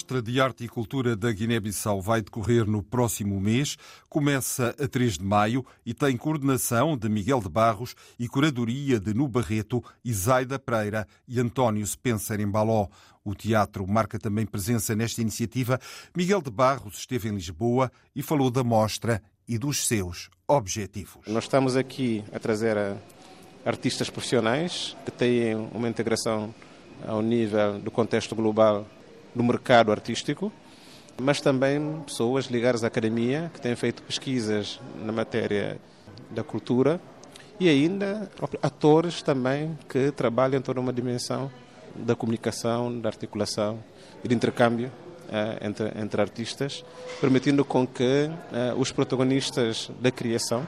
Mostra de Arte e Cultura da Guiné-Bissau vai decorrer no próximo mês, começa a 3 de maio e tem coordenação de Miguel de Barros e curadoria de Nu Barreto, Isaida Pereira e António Spencer em Baló. O teatro marca também presença nesta iniciativa. Miguel de Barros esteve em Lisboa e falou da mostra e dos seus objetivos. Nós estamos aqui a trazer artistas profissionais que têm uma integração ao nível do contexto global do mercado artístico, mas também pessoas ligadas à academia que têm feito pesquisas na matéria da cultura e ainda atores também que trabalham em toda uma dimensão da comunicação, da articulação e de intercâmbio uh, entre, entre artistas, permitindo com que uh, os protagonistas da criação,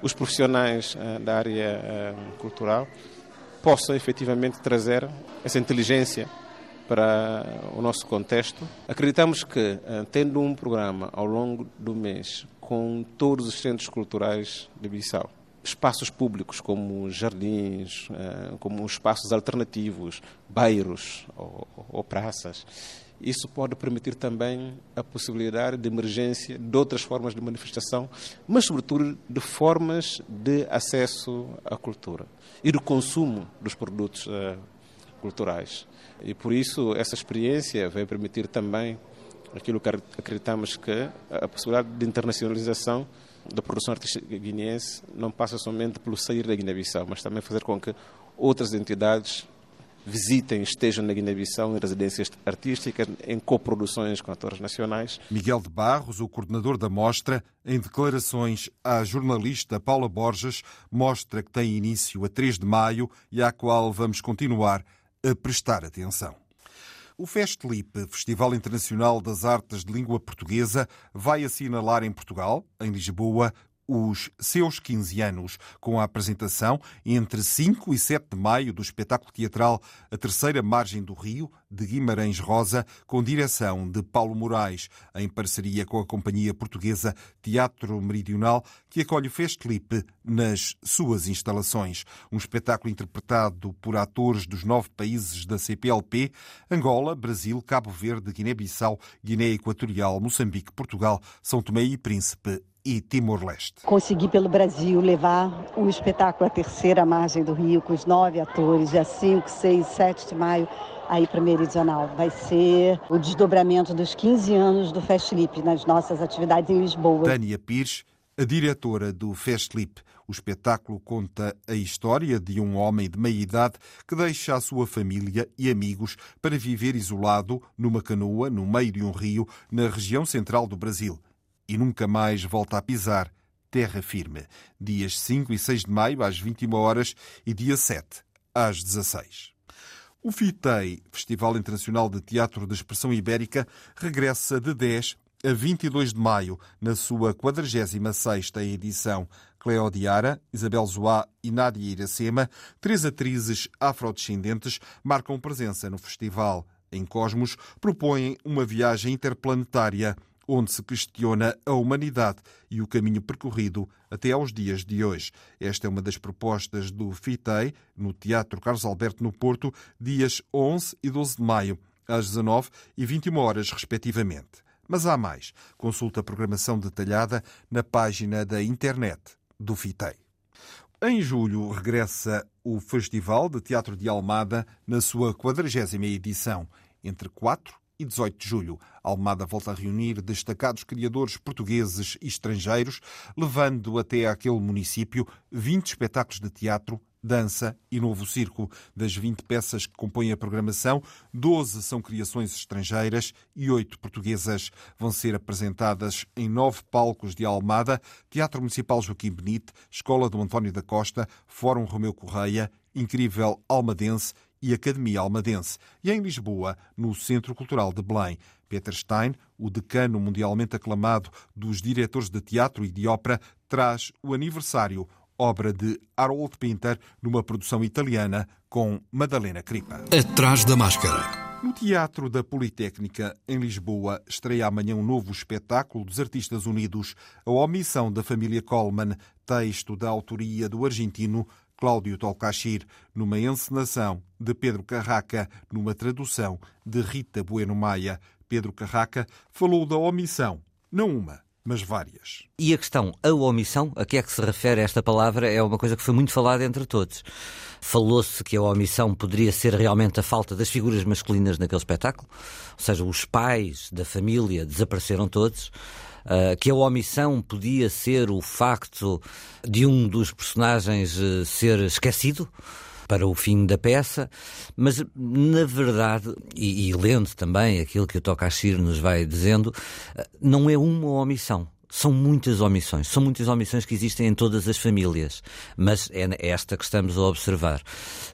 os profissionais uh, da área cultural, possam efetivamente trazer essa inteligência para o nosso contexto. Acreditamos que, eh, tendo um programa ao longo do mês com todos os centros culturais de Bissau, espaços públicos como jardins, eh, como espaços alternativos, bairros ou, praças, isso pode permitir também a possibilidade de emergência de outras formas de manifestação, mas, sobretudo, de formas de acesso à cultura e do consumo dos produtos uh, culturais. E por isso essa experiência vai permitir também aquilo que acreditamos que a possibilidade de internacionalização da produção artística guineense não passa somente pelo sair da Guiné-Bissau, mas também fazer com que outras entidades visitem, estejam na Guiné-Bissau em residências artísticas, em coproduções com atores nacionais. Miguel de Barros, o coordenador da mostra, em declarações à jornalista Paula Borges, mostra que tem início a 3 de maio e à qual vamos continuar a prestar atenção. O Festlip, Festival Internacional das Artes de Língua Portuguesa, vai assinalar em Portugal, em Lisboa, os seus 15 anos, com a apresentação entre 5 e 7 de maio do espetáculo teatral A Terceira Margem do Rio, de Guimarães Rosa, com direção de Paulo Moraes, em parceria com a companhia portuguesa Teatro Meridional, que acolhe o Festlip nas suas instalações. Um espetáculo interpretado por atores dos nove países da CPLP, Angola, Brasil, Cabo Verde, Guiné-Bissau, Guiné Equatorial, Moçambique, Portugal, São Tomé e Príncipe e Timor-Leste. Consegui pelo Brasil levar o espetáculo A Terceira Margem do Rio com os nove atores, dia 5, 6, 7 de maio, aí para Meridional. Vai ser o desdobramento dos 15 anos do Festlip nas nossas atividades em Lisboa. Tânia Pires, a diretora do Festlip. O espetáculo conta a história de um homem de meia idade que deixa a sua família e amigos para viver isolado numa canoa no meio de um rio na região central do Brasil e nunca mais volta a pisar terra firme. Dias 5 e 6 de maio, às 21 horas, e dia 7, às 16. O FITEI, Festival Internacional de Teatro de Expressão Ibérica, regressa de 10 a 22 de maio, na sua 46ª edição. Cleo Diara, Isabel Zoá e Nádia Iracema, três atrizes afrodescendentes, marcam presença no festival. Em Cosmos, propõem uma viagem interplanetária onde se questiona a humanidade e o caminho percorrido até aos dias de hoje. Esta é uma das propostas do FITEI, no Teatro Carlos Alberto, no Porto, dias 11 e 12 de maio, às 19 e 21 horas, respectivamente. Mas há mais. Consulta a programação detalhada na página da internet do FITEI. Em julho regressa o Festival de Teatro de Almada na sua 40 edição, entre 4 e 18 de julho. Almada volta a reunir destacados criadores portugueses e estrangeiros, levando até aquele município 20 espetáculos de teatro dança e novo circo. Das 20 peças que compõem a programação, 12 são criações estrangeiras e 8 portuguesas. Vão ser apresentadas em nove palcos de Almada, Teatro Municipal Joaquim Benite, Escola do António da Costa, Fórum Romeu Correia, Incrível Almadense e Academia Almadense, e em Lisboa, no Centro Cultural de Belém. Peter Stein, o decano mundialmente aclamado dos diretores de teatro e de ópera, traz o aniversário, obra de Harold Pinter, numa produção italiana com Madalena Cripa. Atrás da máscara. No Teatro da Politécnica, em Lisboa, estreia amanhã um novo espetáculo dos Artistas Unidos, A Omissão da Família Coleman, texto da autoria do argentino Cláudio Tolcachir, numa encenação de Pedro Carraca, numa tradução de Rita Bueno Maia. Pedro Carraca falou da omissão, não uma, mas várias. E a questão, a omissão, a que é que se refere esta palavra, é uma coisa que foi muito falada entre todos. Falou-se que a omissão poderia ser realmente a falta das figuras masculinas naquele espetáculo, ou seja, os pais da família desapareceram todos. Uh, que a omissão podia ser o facto de um dos personagens uh, ser esquecido para o fim da peça, mas na verdade, e, e lendo também aquilo que o Tokashiro nos vai dizendo, uh, não é uma omissão. São muitas omissões, são muitas omissões que existem em todas as famílias, mas é esta que estamos a observar.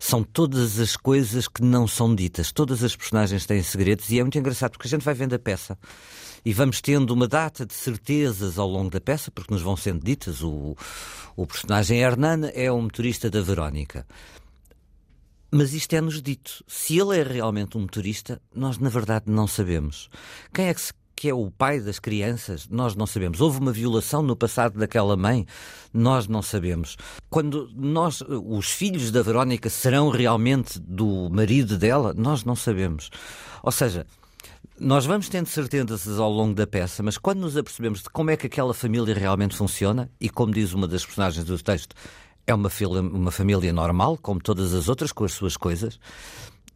São todas as coisas que não são ditas, todas as personagens têm segredos e é muito engraçado porque a gente vai vendo a peça e vamos tendo uma data de certezas ao longo da peça, porque nos vão sendo ditas. O, o personagem Hernana é o motorista da Verónica. Mas isto é-nos dito. Se ele é realmente um motorista, nós na verdade não sabemos. Quem é que, se, que é o pai das crianças? Nós não sabemos. Houve uma violação no passado daquela mãe? Nós não sabemos. Quando nós, os filhos da Verónica serão realmente do marido dela? Nós não sabemos. Ou seja, nós vamos tendo certezas ao longo da peça, mas quando nos apercebemos de como é que aquela família realmente funciona, e como diz uma das personagens do texto, é uma, uma família normal, como todas as outras, com as suas coisas,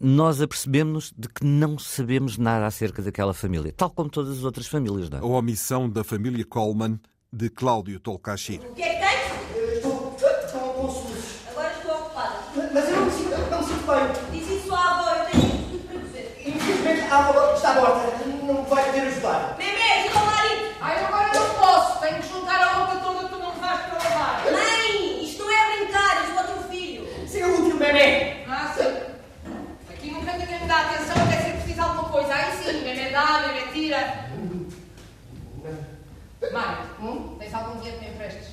nós apercebemos de que não sabemos nada acerca daquela família, tal como todas as outras famílias. Não é? A omissão da família Coleman, de Cláudio Tolcachir. O que é que tens? Estou, estou com SUS. Agora estou ocupada. Mas eu não me sinto, não me sinto bem. Diz isso à avó, eu tenho tudo para dizer. Infelizmente a avó está morta. Não me vai poder ajudar. Bebê, diga ao marido. Ai, agora não posso. Tenho que juntar a roupa toda que tu não vais para lavar. Mãe, isto não é brincar, eu sou teu filho. Sim, o último bebê. Ah, sim. Aqui nunca ninguém me dá atenção até se preciso de alguma sim, bebê dá, bebê tira. Mário, hum? tens algum dinheiro que me emprestes?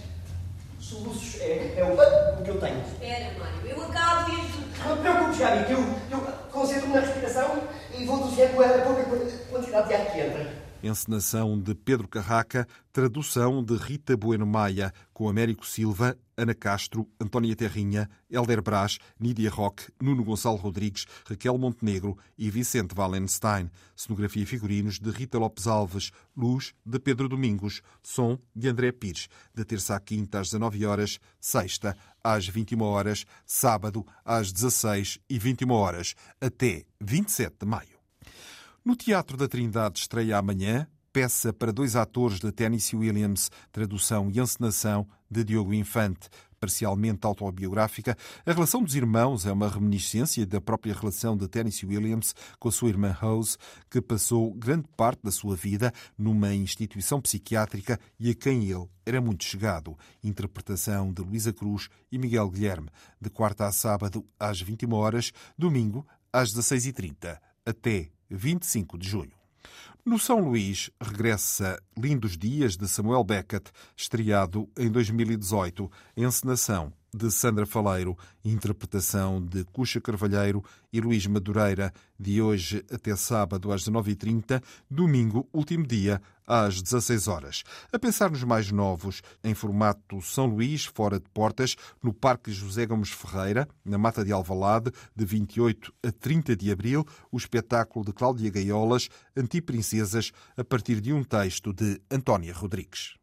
Soluços é, é o, o que eu tenho. Espera, Mário, eu acabo de ajudar. Não te preocupes, Gabi, que eu, eu concentro-me na respiração e vou desviando a pouca quantidade de ar que entra. Encenação de Pedro Carraca, tradução de Rita Bueno Maia, com Américo Silva, Ana Castro, Antónia Terrinha, Helder Brás, Nídia Roque, Nuno Gonçalo Rodrigues, Raquel Montenegro e Vicente Wallenstein. Cenografia e figurinos de Rita Lopes Alves, luz de Pedro Domingos, som de André Pires, de terça à quinta às 19 horas, sexta às 21 horas, sábado às 16 e 21 horas, até 27 de maio. No Teatro da Trindade estreia amanhã peça para dois atores de Tennessee Williams, tradução e encenação de Diogo Infante. Parcialmente autobiográfica, a relação dos irmãos é uma reminiscência da própria relação de Tennessee Williams com a sua irmã Rose, que passou grande parte da sua vida numa instituição psiquiátrica e a quem ele era muito chegado. Interpretação de Luísa Cruz e Miguel Guilherme, de quarta a sábado às 21 horas, domingo às 16h30, até 25 de junho. No São Luís regressa Lindos Dias de Samuel Beckett, estreado em 2018, encenação de Sandra Faleiro, interpretação de Cuxa Carvalheiro e Luís Madureira, de hoje até sábado às 19h30, domingo, último dia, às 16 horas. A pensar nos mais novos, em formato São Luís, fora de portas, no Parque José Gomes Ferreira, na Mata de Alvalade, de 28 a 30 de abril, o espetáculo de Cláudia Gaiolas, Antiprincesas, a partir de um texto de Antónia Rodrigues.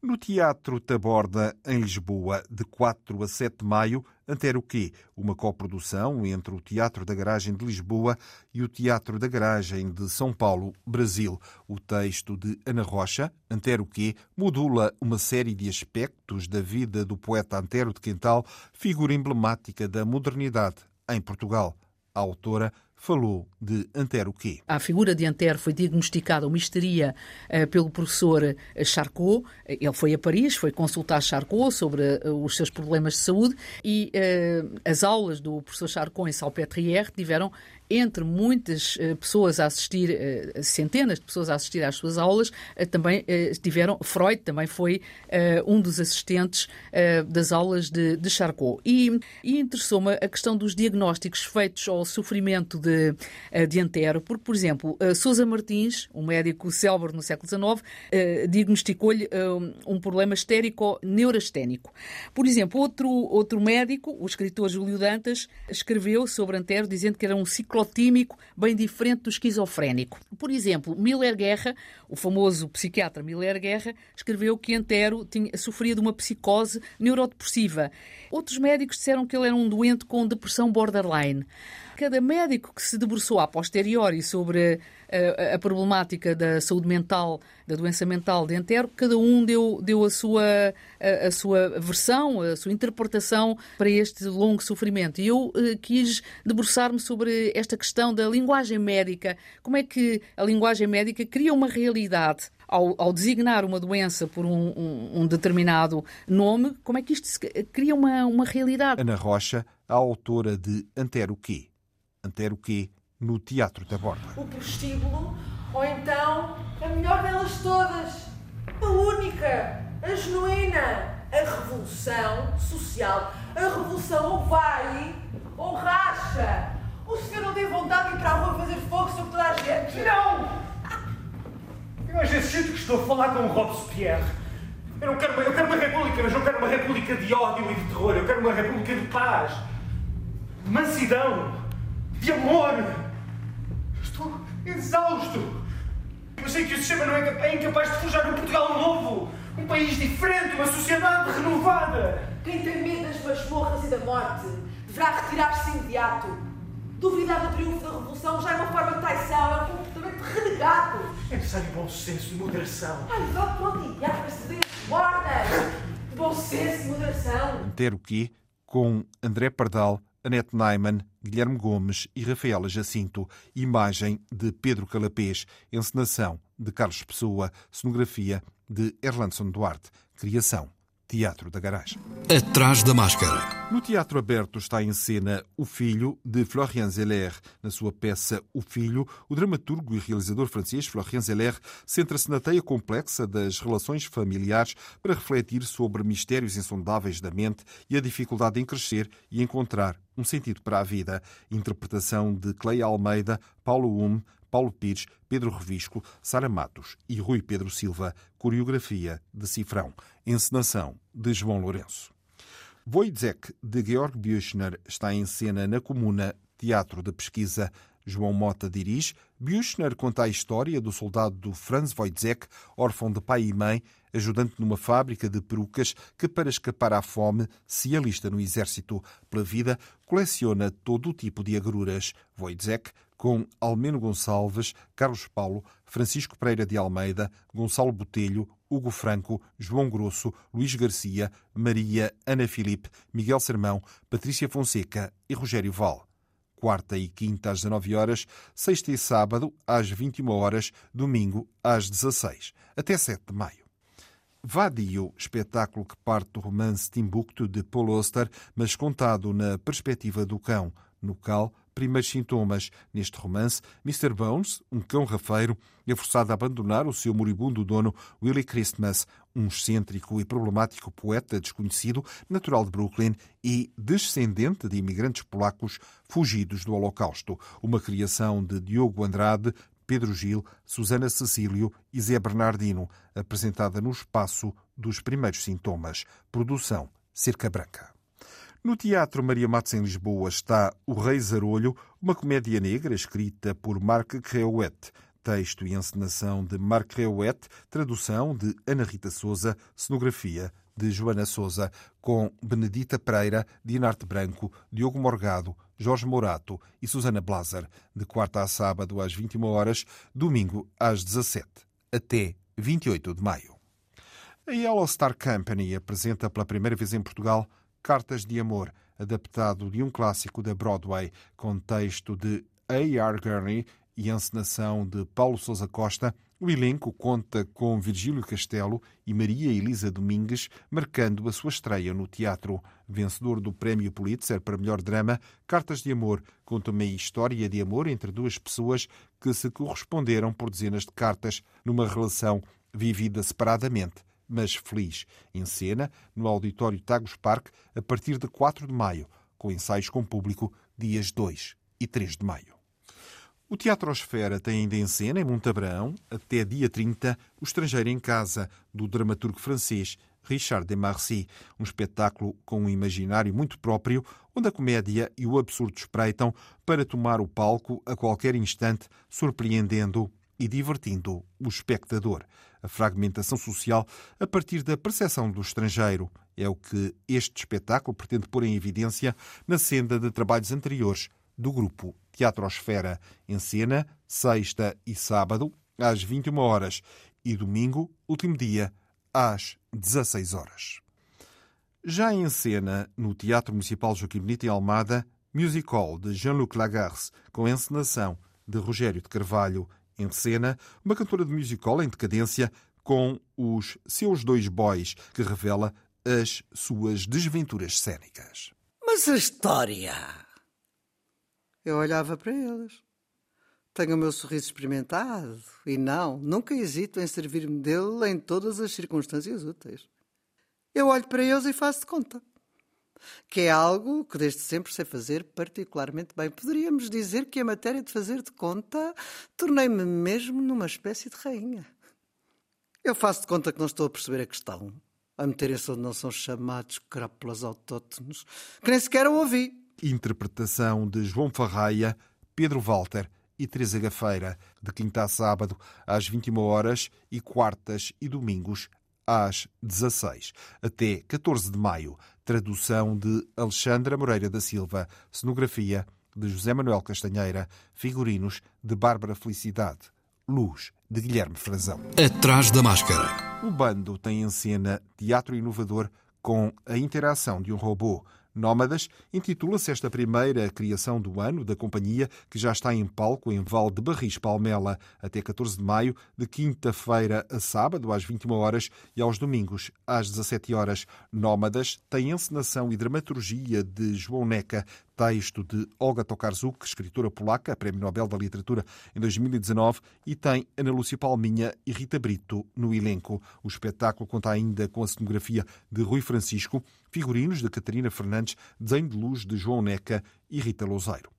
No Teatro Taborda, em Lisboa, de 4 a 7 de maio, Antero Quê, uma coprodução entre o Teatro da Garagem de Lisboa e o Teatro da Garagem de São Paulo, Brasil. O texto de Ana Rocha, Antero Quê, modula uma série de aspectos da vida do poeta Antero de Quental, figura emblemática da modernidade em Portugal. A autora falou de Antero quê? A figura de Antero foi diagnosticada uma histeria uh, pelo professor eh, Charcot. Ele foi a Paris, foi consultar Charcot sobre uh, os seus problemas de saúde e uh, as aulas do professor Charcot em Salpêtrière tiveram entre muitas uh, pessoas a assistir, uh, centenas de pessoas a assistir às suas aulas, uh, também tiveram, Freud também foi um dos assistentes das aulas de, de Charcot. E, e interessou-me a questão dos diagnósticos feitos ao sofrimento de, de Antero, porque, por exemplo, Sousa Martins, um médico célebre no século XIX, diagnosticou-lhe um problema estérico-neurasténico. Por exemplo, outro, outro médico, o escritor Júlio Dantas, escreveu sobre Antero dizendo que era um ciclo ciclotímico, bem diferente do esquizofrénico. Por exemplo, Miller Guerra, o famoso psiquiatra Miller Guerra, escreveu que Antero tinha, sofria de uma psicose neurodepressiva. Outros médicos disseram que ele era um doente com depressão borderline cada médico que se debruçou a posteriori sobre a, a, problemática da saúde mental, da doença mental de Antero, cada um deu, deu a, sua, a, a, sua versão, a sua interpretação para este longo sofrimento. E eu uh, quis debruçar-me sobre esta questão da linguagem médica. Como é que a linguagem médica cria uma realidade ao, ao, designar uma doença por um, um, um, determinado nome, como é que isto cria uma, uma realidade? Ana Rocha, a autora de Antero Quê? Antero quê? No Teatro da Borda. O prostíbulo, ou então a melhor delas todas, a única, a genuína, a revolução social. A revolução ou vai ou racha. O senhor não tem vontade de ir para a rua fazer fogo sobre toda a gente? Não! Eu às vezes sinto que estou a falar com o Robespierre. Eu não quero uma, eu quero uma república, mas não quero uma república de ódio e de terror. Eu quero uma república de paz, de mansidão, de amor. Estou exausto. Eu sei que o sistema não é, incapaz de forjar um Portugal novo, um país diferente, uma sociedade renovada. Quem tem medo das masmorras e da morte deverá retirar-se imediato. Duvidar do triunfo da revolução já é uma forma de traição, é um comportamento renegado. É necessário bom senso e moderação. Ai, vá para o diabo, precedentes mortas! Bom senso e moderação. Ter o quê? Com André Pardal Anete Naiman, Guilherme Gomes e Rafaela Jacinto, imagem de Pedro Calapês, encenação de Carlos Pessoa, cenografia de Erlandson Duarte, criação Teatro da Garagem. Atrás da máscara. No Teatro Aberto está em cena O Filho, de Florian Zeller. Na sua peça O Filho, o dramaturgo e realizador francês Florian Zeller centra-se na teia complexa das relações familiares para refletir sobre mistérios insondáveis da mente e a dificuldade em crescer e encontrar um sentido para a vida. Interpretação de Cleia Almeida, Paulo Hume, Paulo Pires, Pedro Revisco, Sara Matos e Rui Pedro Silva. Coreografia de Cifrão. Encenação de João Lourenço. Wojciech de Georg Büchner está em cena na Comuna Teatro de Pesquisa. João Mota dirige. Büchner conta a história do soldado Franz Wojciech, órfão de pai e mãe, ajudante numa fábrica de perucas que, para escapar à fome, se alista no exército. Pela vida, coleciona todo o tipo de agruras. Wojciech com Almeno Gonçalves, Carlos Paulo, Francisco Pereira de Almeida, Gonçalo Botelho, Hugo Franco, João Grosso, Luís Garcia, Maria, Ana Filipe, Miguel Sermão, Patrícia Fonseca e Rogério Val. Quarta e quinta às 19 horas, sexta e sábado às 21 horas, domingo às 16, até 7 de maio. Vadio, espetáculo que parte do romance Timbuktu de Paul Auster, mas contado na perspectiva do cão, no qual primeiros sintomas. Neste romance, Mr. Bones, um cão rafeiro, é forçado a abandonar o seu moribundo dono Willie Christmas, um excêntrico e problemático poeta desconhecido, natural de Brooklyn e descendente de imigrantes polacos fugidos do Holocausto. Uma criação de Diogo Andrade, Pedro Gil, Susana Cecílio e Zé Bernardino, apresentada no espaço dos primeiros sintomas. Produção Cerca Branca. No Teatro Maria Matos em Lisboa está O Rei Zarolho, uma comédia negra escrita por Marc Creuet. texto e encenação de Marc Reuet, tradução de Ana Rita Souza, cenografia de Joana Souza, com Benedita Pereira, Dinarte Branco, Diogo Morgado, Jorge Morato e Susana Blaser, de quarta a sábado às 21 horas, domingo às 17, até 28 de maio. A Yellow Star Company apresenta pela primeira vez em Portugal Cartas de Amor, adaptado de um clássico da Broadway, com texto de A.R. Gurney e encenação de Paulo Sousa Costa, o elenco conta com Virgílio Castelo e Maria Elisa Domingues, marcando a sua estreia no teatro. Vencedor do Prémio Pulitzer para melhor drama, Cartas de Amor conta uma história de amor entre duas pessoas que se corresponderam por dezenas de cartas numa relação vivida separadamente, mas feliz. Em cena, no Auditório Tagus Park, a partir de 4 de maio, com ensaios com público dias 2 e 3 de maio. O Teatro Osfera tem ainda em cena, em Montabrão, até dia 30, O Estrangeiro em Casa, do dramaturgo francês Richard Demarcy, um espetáculo com um imaginário muito próprio, onde a comédia e o absurdo espreitam para tomar o palco a qualquer instante, surpreendendo e divertindo o espectador. A fragmentação social a partir da percepção do estrangeiro é o que este espetáculo pretende pôr em evidência na senda de trabalhos anteriores do grupo Teatrosfera, em cena, sexta e sábado, às 21 horas e domingo, último dia, às 16 horas. Já em cena, no Teatro Municipal Joaquim Benito em Almada, musical de Jean-Luc Lagarce, com encenação de Rogério de Carvalho. Em cena, uma cantora de musical em decadência com os seus dois boys, que revela as suas desventuras cênicas. Mas a história eu olhava para eles. Tenho o meu sorriso experimentado e não, nunca hesito em servir-me dele em todas as circunstâncias úteis. Eu olho para eles e faço de conta. Que é algo que desde sempre sei fazer particularmente bem. Poderíamos dizer que a matéria de fazer de conta tornei-me mesmo numa espécie de rainha. Eu faço de conta que não estou a perceber a questão, a meterem-se onde não são chamados crápulas autóctones, que nem sequer o ouvi. Interpretação de João Farraia, Pedro Walter e Teresa Gafeira, de quinta a sábado às 21 horas e quartas e domingos às 16, até 14 de maio. Tradução de Alexandra Moreira da Silva, cenografia de José Manuel Castanheira, figurinos de Bárbara Felicidade, luz de Guilherme Frazão. Atrás da máscara. O bando tem em cena teatro inovador com a interação de um robô. Nómadas intitula-se esta primeira criação do ano da companhia, que já está em palco em Val de Barris, Palmela, até 14 de maio, de quinta-feira a sábado, às 21 horas, e aos domingos, às 17 horas. Nómadas tem encenação e dramaturgia de João Neca, texto de Olga Tokarzuk, escritora polaca, Prémio Nobel da Literatura em 2019, e tem Ana Lúcia Palminha e Rita Brito no elenco. O espetáculo conta ainda com a cenografia de Rui Francisco, figurinos de Catarina Fernandes, desenho de luz de João Neca e Rita Louzeiro.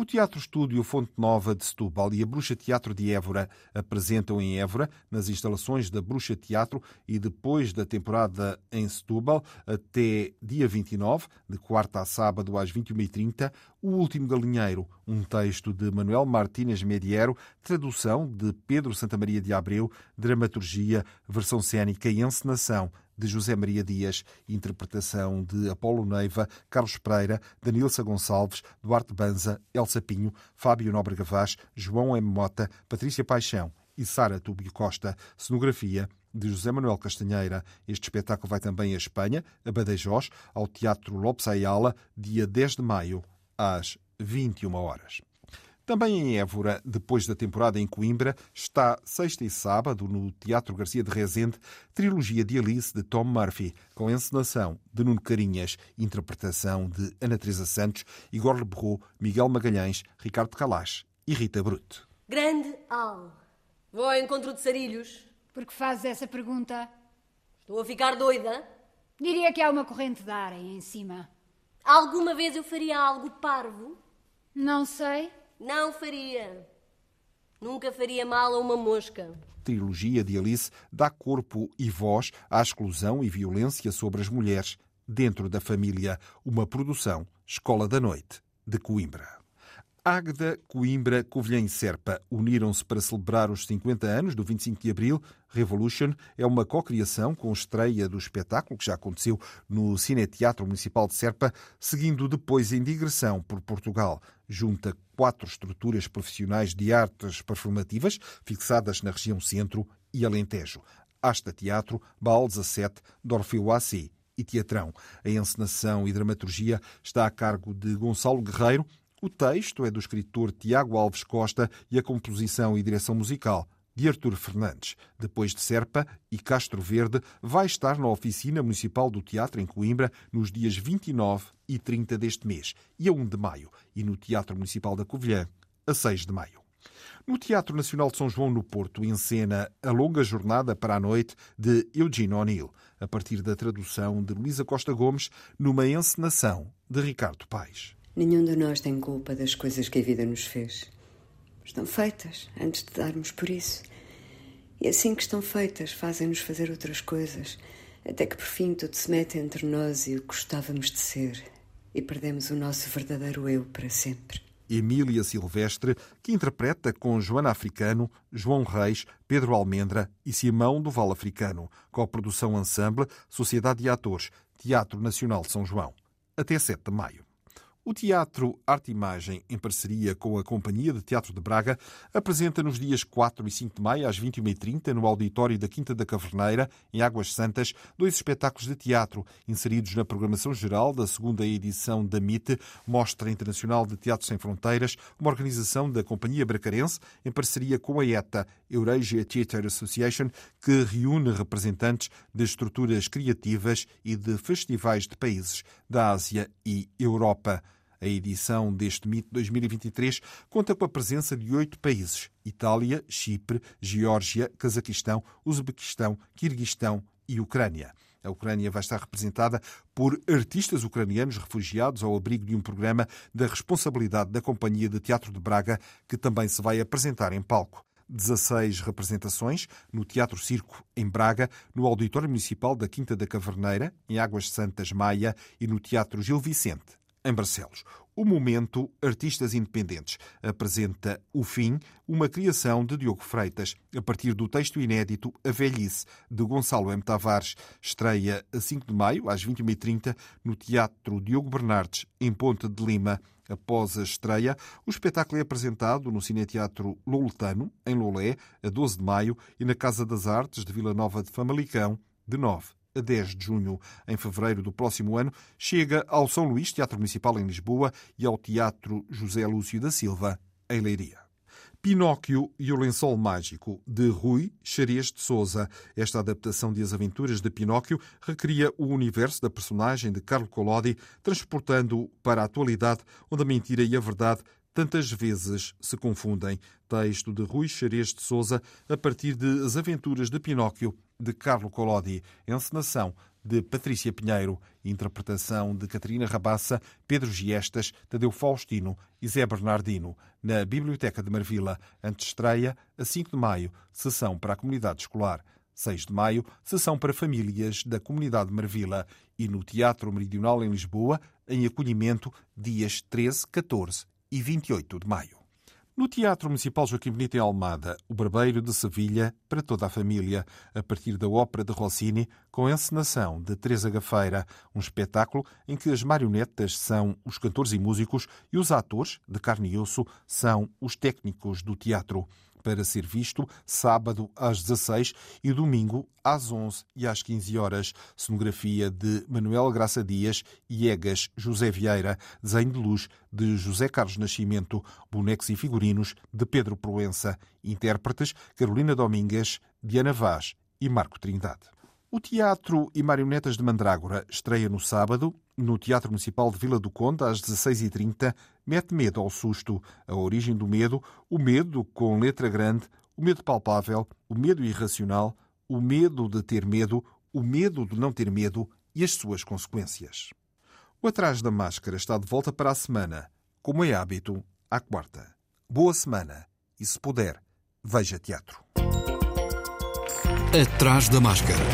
O Teatro Estúdio Fonte Nova de Setúbal e a Bruxa Teatro de Évora apresentam em Évora, nas instalações da Bruxa Teatro e depois da temporada em Setúbal, até dia 29, de quarta a sábado às 21h30, O Último Galinheiro, um texto de Manuel Martínez Mediero, tradução de Pedro Santa Maria de Abreu, dramaturgia, versão cênica e encenação de José Maria Dias, interpretação de Apolo Neiva, Carlos Pereira, Danilsa Gonçalves, Duarte Banza, Elsa Pinho, Fábio Nóbrega Vaz, João M. Mota, Patrícia Paixão e Sara Túbio Costa. Cenografia de José Manuel Castanheira. Este espetáculo vai também à Espanha, a Badajoz, ao Teatro Lopes Ayala, dia 10 de maio, às 21 horas. Também em Évora, depois da temporada em Coimbra, está sexta e sábado no Teatro Garcia de Rezende, trilogia de Alice de Tom Murphy, com encenação de Nuno Carinhas, interpretação de Ana Teresa Santos, Igor Lebrou, Miguel Magalhães, Ricardo Calás e Rita Bruto. Grande Al. Vou ao encontro de Sarilhos. Por que fazes essa pergunta? Estou a ficar doida. Diria que há uma corrente de ar aí em cima. Alguma vez eu faria algo parvo? Não sei. Não faria. Nunca faria mal a uma mosca. Trilogia de Alice dá corpo e voz à exclusão e violência sobre as mulheres dentro da família. Uma produção Escola da Noite de Coimbra. Águeda, Coimbra, Covilhã e Serpa uniram-se para celebrar os 50 anos do 25 de Abril. Revolution é uma co-criação com estreia do espetáculo que já aconteceu no Cine Teatro Municipal de Serpa, seguindo depois em digressão por Portugal. Junta quatro estruturas profissionais de artes performativas fixadas na região Centro e Alentejo. Asta Teatro, Baal 17, Dorfeu AC e Teatrão. A encenação e dramaturgia está a cargo de Gonçalo Guerreiro, o texto é do escritor Tiago Alves Costa e a composição e direção musical de Artur Fernandes. Depois de Serpa e Castro Verde, vai estar na Oficina Municipal do Teatro em Coimbra nos dias 29 e 30 deste mês e a 1 de maio, e no Teatro Municipal da Covilhã, a 6 de maio. No Teatro Nacional de São João, no Porto, encena A Longa Jornada para a Noite de Eugene O'Neill, a partir da tradução de Luísa Costa Gomes, numa encenação de Ricardo Paes. Nenhum de nós tem culpa das coisas que a vida nos fez. Estão feitas antes de darmos por isso. E assim que estão feitas, fazem-nos fazer outras coisas, até que por fim tudo se mete entre nós e o que gostávamos de ser, e perdemos o nosso verdadeiro eu para sempre. Emília Silvestre, que interpreta com Joana Africano, João Reis, Pedro Almendra e Simão do Val Africano, com a produção Ensemble, Sociedade de Atores, Teatro Nacional de São João. Até 7 de maio. O Teatro Arte Imagem, em parceria com a Companhia de Teatro de Braga, apresenta nos dias 4 e 5 de maio, às 21h30, no auditório da Quinta da Caverneira, em Águas Santas, dois espetáculos de teatro inseridos na programação geral da segunda edição da MIT, Mostra Internacional de Teatro Sem Fronteiras, uma organização da Companhia Bracarense, em parceria com a ETA, Eurasia Theatre Association, que reúne representantes de estruturas criativas e de festivais de países da Ásia e Europa. A edição deste MIT 2023 conta com a presença de oito países: Itália, Chipre, Geórgia, Cazaquistão, Uzbequistão, Quirguistão e Ucrânia. A Ucrânia vai estar representada por artistas ucranianos refugiados ao abrigo de um programa da responsabilidade da Companhia de Teatro de Braga, que também se vai apresentar em palco. 16 representações no Teatro Circo, em Braga, no Auditório Municipal da Quinta da Caverneira, em Águas Santas Maia e no Teatro Gil Vicente, em Barcelos. O Momento Artistas Independentes apresenta O Fim, uma criação de Diogo Freitas, a partir do texto inédito A Velhice, de Gonçalo M. Tavares. Estreia a 5 de maio, às 21h30, no Teatro Diogo Bernardes, em Ponte de Lima. Após a estreia, o espetáculo é apresentado no Cineteatro Louletano, em Lolé, a 12 de maio, e na Casa das Artes de Vila Nova de Famalicão, de 9 a 10 de junho. Em fevereiro do próximo ano, chega ao São Luís Teatro Municipal em Lisboa e ao Teatro José Lúcio da Silva, em Leiria. Pinóquio e o Lençol Mágico, de Rui Xarias de Souza. Esta adaptação de As Aventuras de Pinóquio recria o universo da personagem de Carlo Collodi, transportando-o para a atualidade, onde a mentira e a verdade tantas vezes se confundem. Texto de Rui Xarias de Souza, a partir de As Aventuras de Pinóquio, de Carlo Collodi. Encenação de Patrícia Pinheiro, interpretação de Catarina Rabassa, Pedro Giestas, Tadeu Faustino e Zé Bernardino, na Biblioteca de Marvila, antestreia, a 5 de maio, sessão para a comunidade escolar. 6 de maio, sessão para famílias da comunidade de Marvila e no Teatro Meridional em Lisboa, em acolhimento, dias 13, 14 e 28 de maio. No Teatro Municipal Joaquim Benito em Almada, O Barbeiro de Sevilha, para toda a família, a partir da ópera de Rossini, com a encenação de Teresa Gafeira, um espetáculo em que as marionetas são os cantores e músicos e os atores, de carne e osso, são os técnicos do teatro para ser visto sábado às 16 e domingo às 11 e às 15 horas. Cenografia de Manuel Graça Dias e Egas José Vieira, desenho de luz de José Carlos Nascimento, bonecos e figurinos de Pedro Proença, intérpretes Carolina Domingues, Diana Vaz e Marco Trindade. O Teatro e Marionetas de Mandrágora estreia no sábado, no Teatro Municipal de Vila do Conde, às 16h30, mete medo ao susto, a origem do medo, o medo com letra grande, o medo palpável, o medo irracional, o medo de ter medo, o medo de não ter medo e as suas consequências. O Atrás da Máscara está de volta para a semana, como é hábito, à quarta. Boa semana e, se puder, veja teatro. Atrás da Máscara